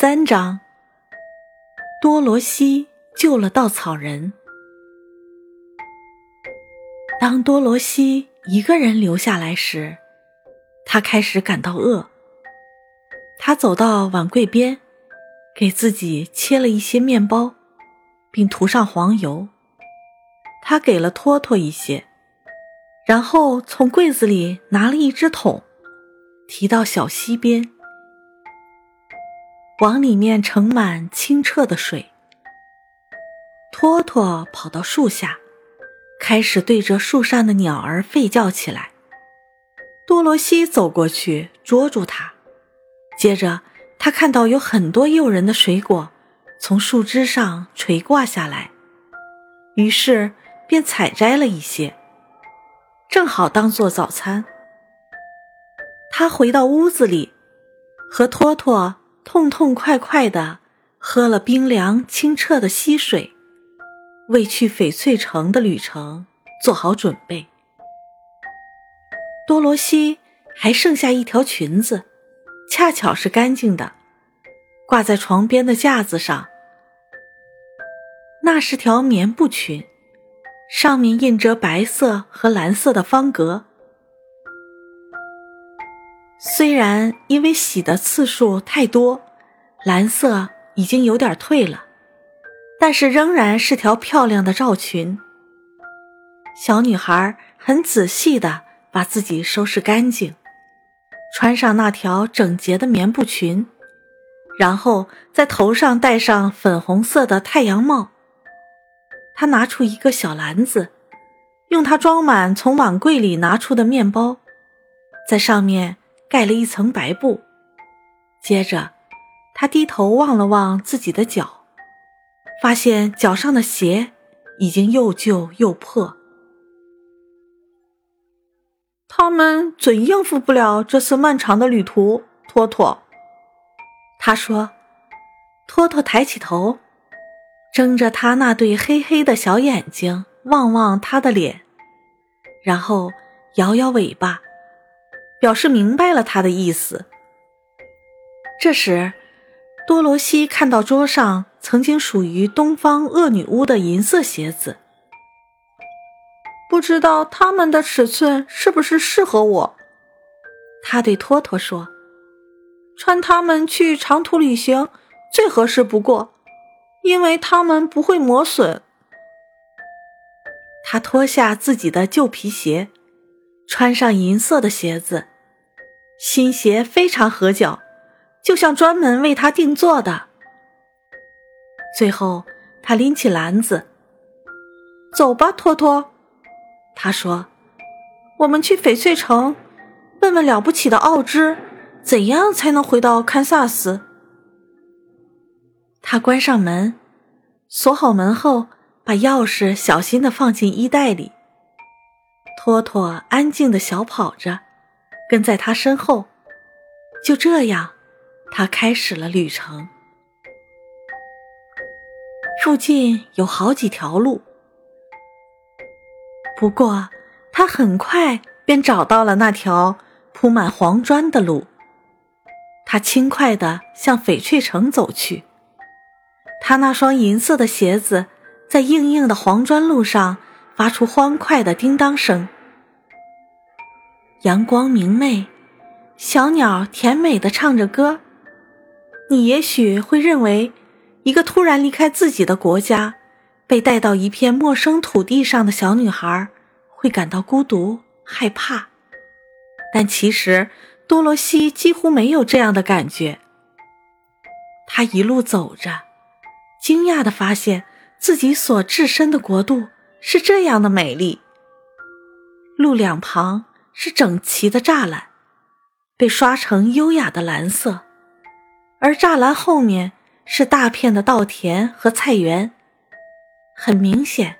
三章，多罗西救了稻草人。当多罗西一个人留下来时，他开始感到饿。他走到碗柜边，给自己切了一些面包，并涂上黄油。他给了托托一些，然后从柜子里拿了一只桶，提到小溪边。往里面盛满清澈的水。托托跑到树下，开始对着树上的鸟儿吠叫起来。多罗西走过去捉住它，接着他看到有很多诱人的水果从树枝上垂挂下来，于是便采摘了一些，正好当做早餐。他回到屋子里，和托托。痛痛快快地喝了冰凉清澈的溪水，为去翡翠城的旅程做好准备。多罗西还剩下一条裙子，恰巧是干净的，挂在床边的架子上。那是条棉布裙，上面印着白色和蓝色的方格。虽然因为洗的次数太多，蓝色已经有点褪了，但是仍然是条漂亮的罩裙。小女孩很仔细地把自己收拾干净，穿上那条整洁的棉布裙，然后在头上戴上粉红色的太阳帽。她拿出一个小篮子，用它装满从碗柜里拿出的面包，在上面。盖了一层白布，接着，他低头望了望自己的脚，发现脚上的鞋已经又旧又破。他们准应付不了这次漫长的旅途，托托。他说：“托托抬起头，睁着他那对黑黑的小眼睛望望他的脸，然后摇摇尾巴。”表示明白了他的意思。这时，多罗西看到桌上曾经属于东方恶女巫的银色鞋子，不知道他们的尺寸是不是适合我。他对托托说：“穿他们去长途旅行最合适不过，因为他们不会磨损。”他脱下自己的旧皮鞋。穿上银色的鞋子，新鞋非常合脚，就像专门为他定做的。最后，他拎起篮子，走吧，托托。他说：“我们去翡翠城，问问了不起的奥芝，怎样才能回到堪萨斯。”他关上门，锁好门后，把钥匙小心的放进衣袋里。托托安静的小跑着，跟在他身后。就这样，他开始了旅程。附近有好几条路，不过他很快便找到了那条铺满黄砖的路。他轻快地向翡翠城走去。他那双银色的鞋子在硬硬的黄砖路上发出欢快的叮当声。阳光明媚，小鸟甜美的唱着歌。你也许会认为，一个突然离开自己的国家，被带到一片陌生土地上的小女孩会感到孤独、害怕。但其实，多罗西几乎没有这样的感觉。她一路走着，惊讶地发现自己所置身的国度是这样的美丽。路两旁。是整齐的栅栏，被刷成优雅的蓝色，而栅栏后面是大片的稻田和菜园。很明显，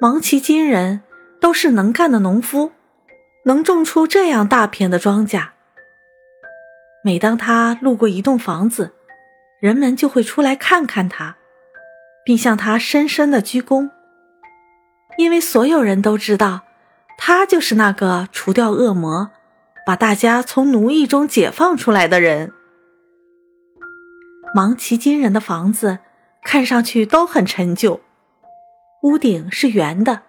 芒奇金人都是能干的农夫，能种出这样大片的庄稼。每当他路过一栋房子，人们就会出来看看他，并向他深深的鞠躬，因为所有人都知道。他就是那个除掉恶魔，把大家从奴役中解放出来的人。芒奇金人的房子看上去都很陈旧，屋顶是圆的，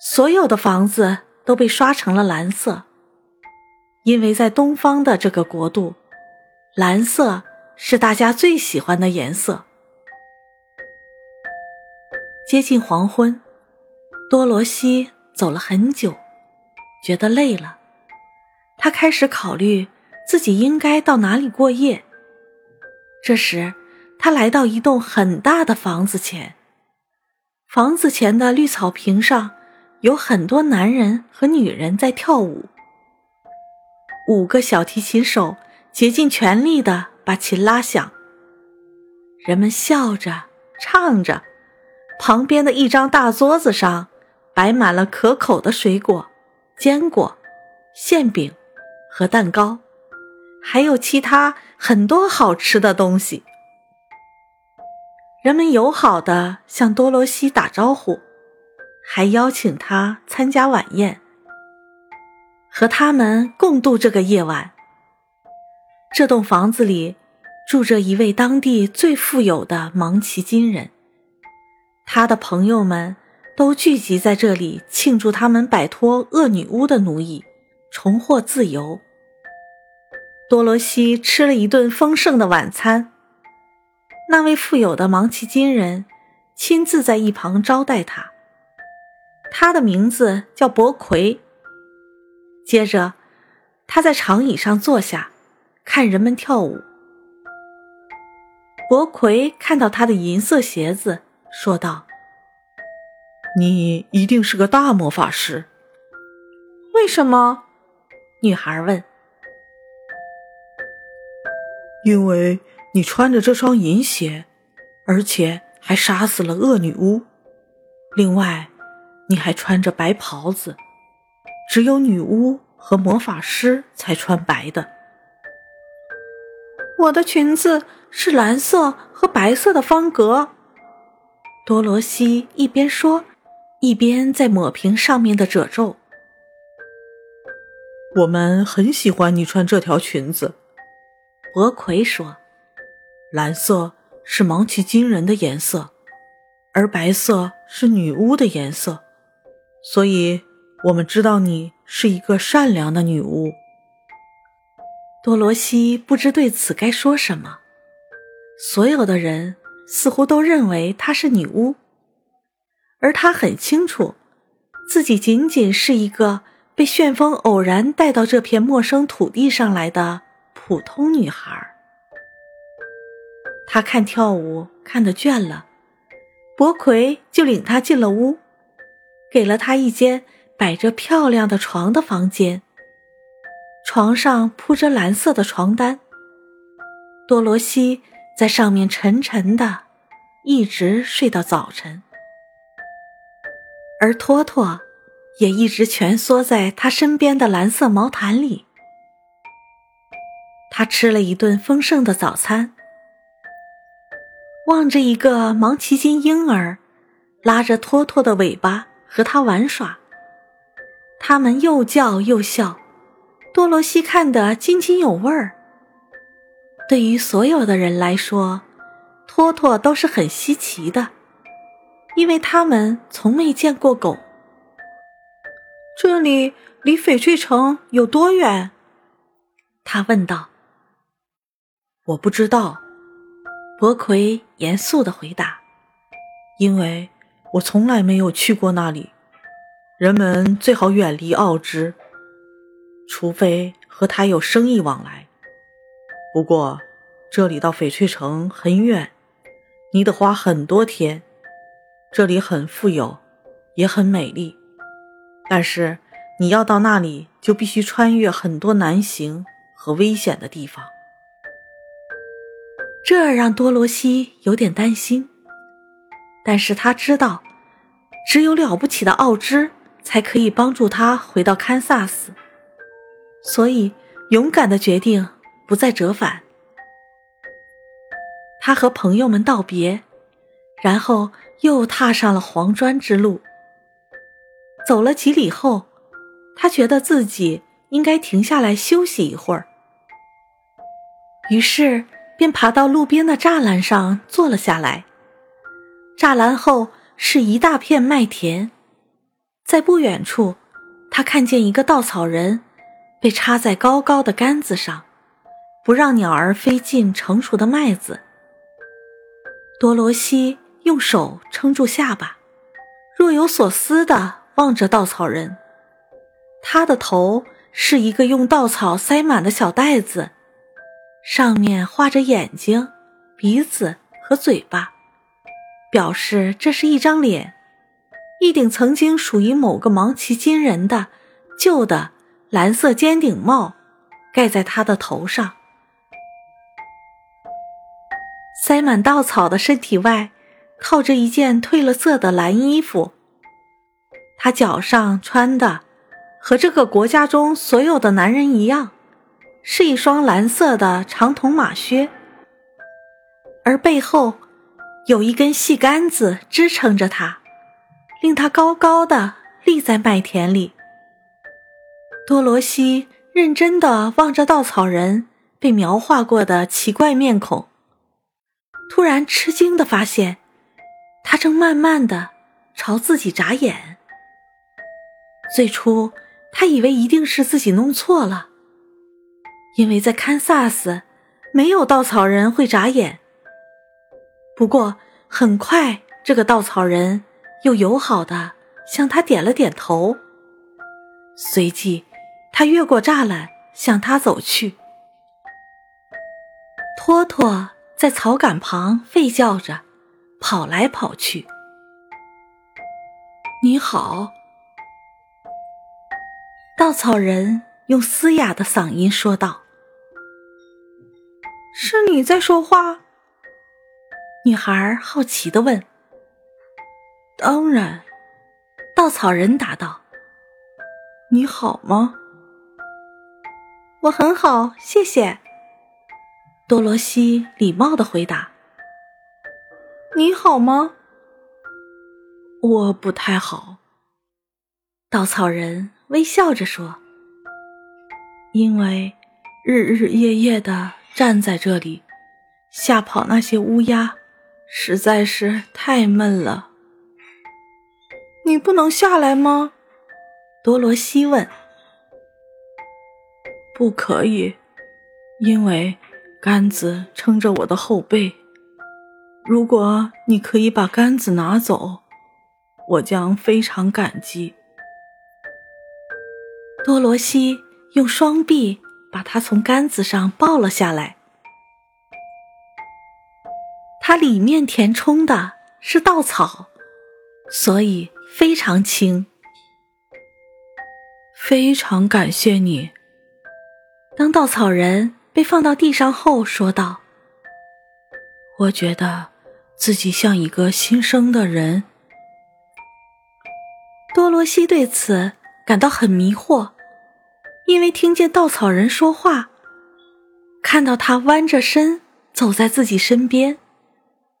所有的房子都被刷成了蓝色，因为在东方的这个国度，蓝色是大家最喜欢的颜色。接近黄昏，多罗西走了很久，觉得累了。他开始考虑自己应该到哪里过夜。这时，他来到一栋很大的房子前，房子前的绿草坪上有很多男人和女人在跳舞。五个小提琴手竭尽全力地把琴拉响，人们笑着唱着。旁边的一张大桌子上，摆满了可口的水果、坚果、馅饼和蛋糕，还有其他很多好吃的东西。人们友好的向多罗西打招呼，还邀请他参加晚宴，和他们共度这个夜晚。这栋房子里住着一位当地最富有的芒奇金人。他的朋友们都聚集在这里庆祝他们摆脱恶女巫的奴役，重获自由。多罗西吃了一顿丰盛的晚餐。那位富有的芒奇金人亲自在一旁招待他。他的名字叫伯奎。接着，他在长椅上坐下，看人们跳舞。伯奎看到他的银色鞋子。说道：“你一定是个大魔法师。”为什么？女孩问。“因为你穿着这双银鞋，而且还杀死了恶女巫。另外，你还穿着白袍子，只有女巫和魔法师才穿白的。我的裙子是蓝色和白色的方格。”多罗西一边说，一边在抹平上面的褶皱。我们很喜欢你穿这条裙子，伯奎说。蓝色是芒奇金人的颜色，而白色是女巫的颜色，所以我们知道你是一个善良的女巫。多罗西不知对此该说什么。所有的人。似乎都认为她是女巫，而她很清楚，自己仅仅是一个被旋风偶然带到这片陌生土地上来的普通女孩。她看跳舞看得倦了，伯奎就领她进了屋，给了她一间摆着漂亮的床的房间，床上铺着蓝色的床单。多罗西。在上面沉沉的，一直睡到早晨，而托托也一直蜷缩在他身边的蓝色毛毯里。他吃了一顿丰盛的早餐，望着一个芒奇金婴儿拉着托托的尾巴和他玩耍，他们又叫又笑，多罗西看得津津有味儿。对于所有的人来说，托托都是很稀奇的，因为他们从没见过狗。这里离翡翠城有多远？他问道。我不知道，伯奎严肃的回答，因为我从来没有去过那里。人们最好远离奥芝，除非和他有生意往来。不过，这里到翡翠城很远，你得花很多天。这里很富有，也很美丽，但是你要到那里，就必须穿越很多难行和危险的地方。这让多罗西有点担心，但是他知道，只有了不起的奥芝才可以帮助他回到堪萨斯，所以勇敢的决定。不再折返，他和朋友们道别，然后又踏上了黄砖之路。走了几里后，他觉得自己应该停下来休息一会儿，于是便爬到路边的栅栏上坐了下来。栅栏后是一大片麦田，在不远处，他看见一个稻草人被插在高高的杆子上，不让鸟儿飞进成熟的麦子。多罗西用手撑住下巴，若有所思地望着稻草人。他的头是一个用稻草塞满的小袋子，上面画着眼睛、鼻子和嘴巴，表示这是一张脸。一顶曾经属于某个芒奇金人的旧的蓝色尖顶帽盖在他的头上。塞满稻草的身体外，靠着一件褪了色的蓝衣服。他脚上穿的和这个国家中所有的男人一样，是一双蓝色的长筒马靴，而背后有一根细杆子支撑着他，令他高高的立在麦田里。多罗西认真地望着稻草人被描画过的奇怪面孔。突然吃惊的发现，他正慢慢的朝自己眨眼。最初，他以为一定是自己弄错了，因为在堪萨斯没有稻草人会眨眼。不过，很快这个稻草人又友好的向他点了点头。随即，他越过栅栏向他走去。托托。在草杆旁吠叫着，跑来跑去。你好，稻草人用嘶哑的嗓音说道：“是你在说话？”女孩好奇的问。“当然。”稻草人答道。“你好吗？”“我很好，谢谢。”多罗西礼貌的回答：“你好吗？”“我不太好。”稻草人微笑着说：“因为日日夜夜的站在这里，吓跑那些乌鸦，实在是太闷了。”“你不能下来吗？”多罗西问。“不可以，因为……”杆子撑着我的后背，如果你可以把杆子拿走，我将非常感激。多罗西用双臂把他从杆子上抱了下来，它里面填充的是稻草，所以非常轻。非常感谢你，当稻草人。被放到地上后，说道：“我觉得自己像一个新生的人。”多罗西对此感到很迷惑，因为听见稻草人说话，看到他弯着身走在自己身边，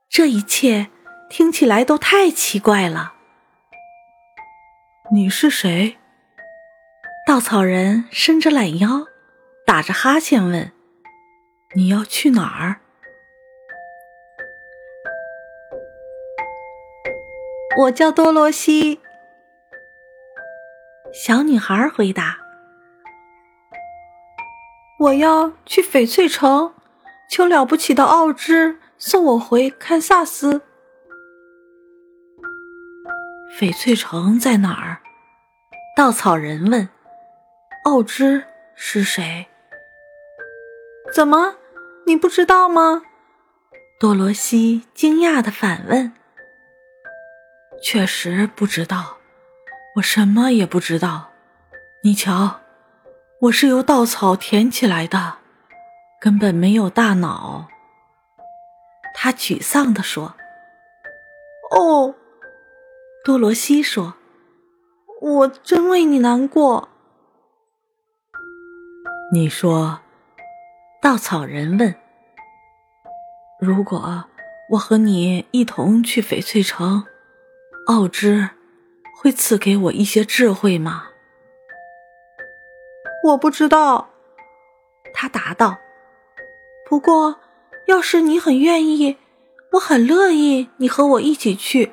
这一切听起来都太奇怪了。你是谁？稻草人伸着懒腰，打着哈欠问。你要去哪儿？我叫多罗西。小女孩回答：“我要去翡翠城，求了不起的奥芝送我回堪萨斯。”翡翠城在哪儿？稻草人问。奥芝是谁？怎么？你不知道吗？多罗西惊讶的反问。“确实不知道，我什么也不知道。你瞧，我是由稻草填起来的，根本没有大脑。”他沮丧地说。“哦。”多罗西说，“我真为你难过。”你说。稻草人问：“如果我和你一同去翡翠城，奥芝会赐给我一些智慧吗？”“我不知道。”他答道。“不过，要是你很愿意，我很乐意你和我一起去。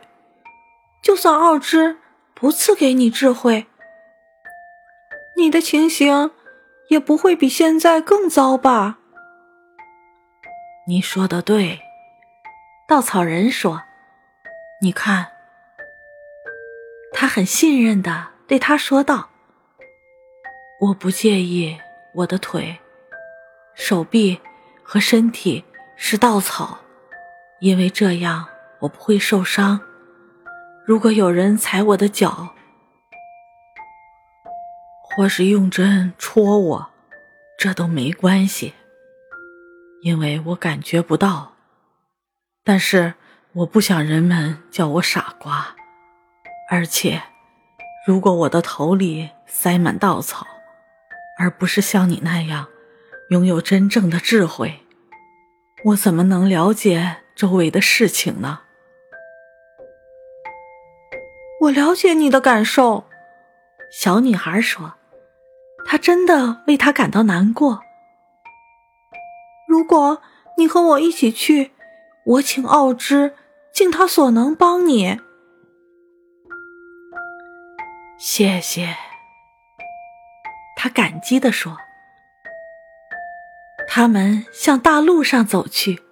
就算奥之不赐给你智慧，你的情形也不会比现在更糟吧？你说的对，稻草人说：“你看。”他很信任的对他说道：“我不介意我的腿、手臂和身体是稻草，因为这样我不会受伤。如果有人踩我的脚，或是用针戳我，这都没关系，因为我感觉不到。但是我不想人们叫我傻瓜。”而且，如果我的头里塞满稻草，而不是像你那样拥有真正的智慧，我怎么能了解周围的事情呢？我了解你的感受，小女孩说，她真的为他感到难过。如果你和我一起去，我请奥之尽他所能帮你。谢谢，他感激地说。他们向大路上走去，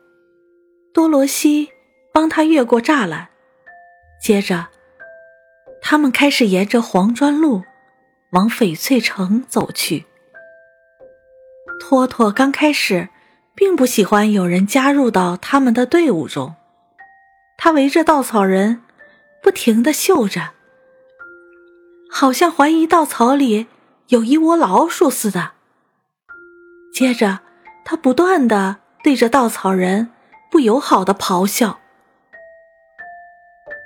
多罗西帮他越过栅栏。接着，他们开始沿着黄砖路往翡翠城走去。托托刚开始并不喜欢有人加入到他们的队伍中，他围着稻草人不停地嗅着。好像怀疑稻草里有一窝老鼠似的。接着，他不断的对着稻草人不友好的咆哮：“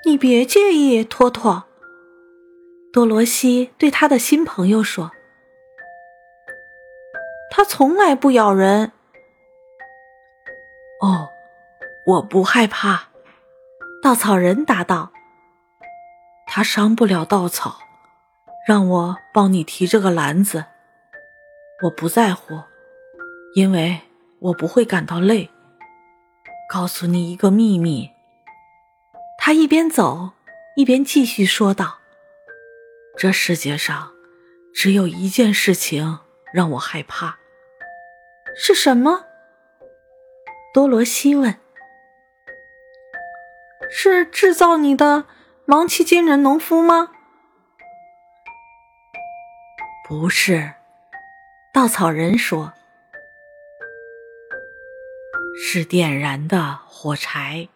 你别介意，托托。”多罗西对他的新朋友说：“他从来不咬人。”哦，我不害怕。”稻草人答道：“他伤不了稻草。”让我帮你提这个篮子，我不在乎，因为我不会感到累。告诉你一个秘密，他一边走一边继续说道：“这世界上只有一件事情让我害怕，是什么？”多罗西问。“是制造你的芒奇金人农夫吗？”不是，稻草人说：“是点燃的火柴。”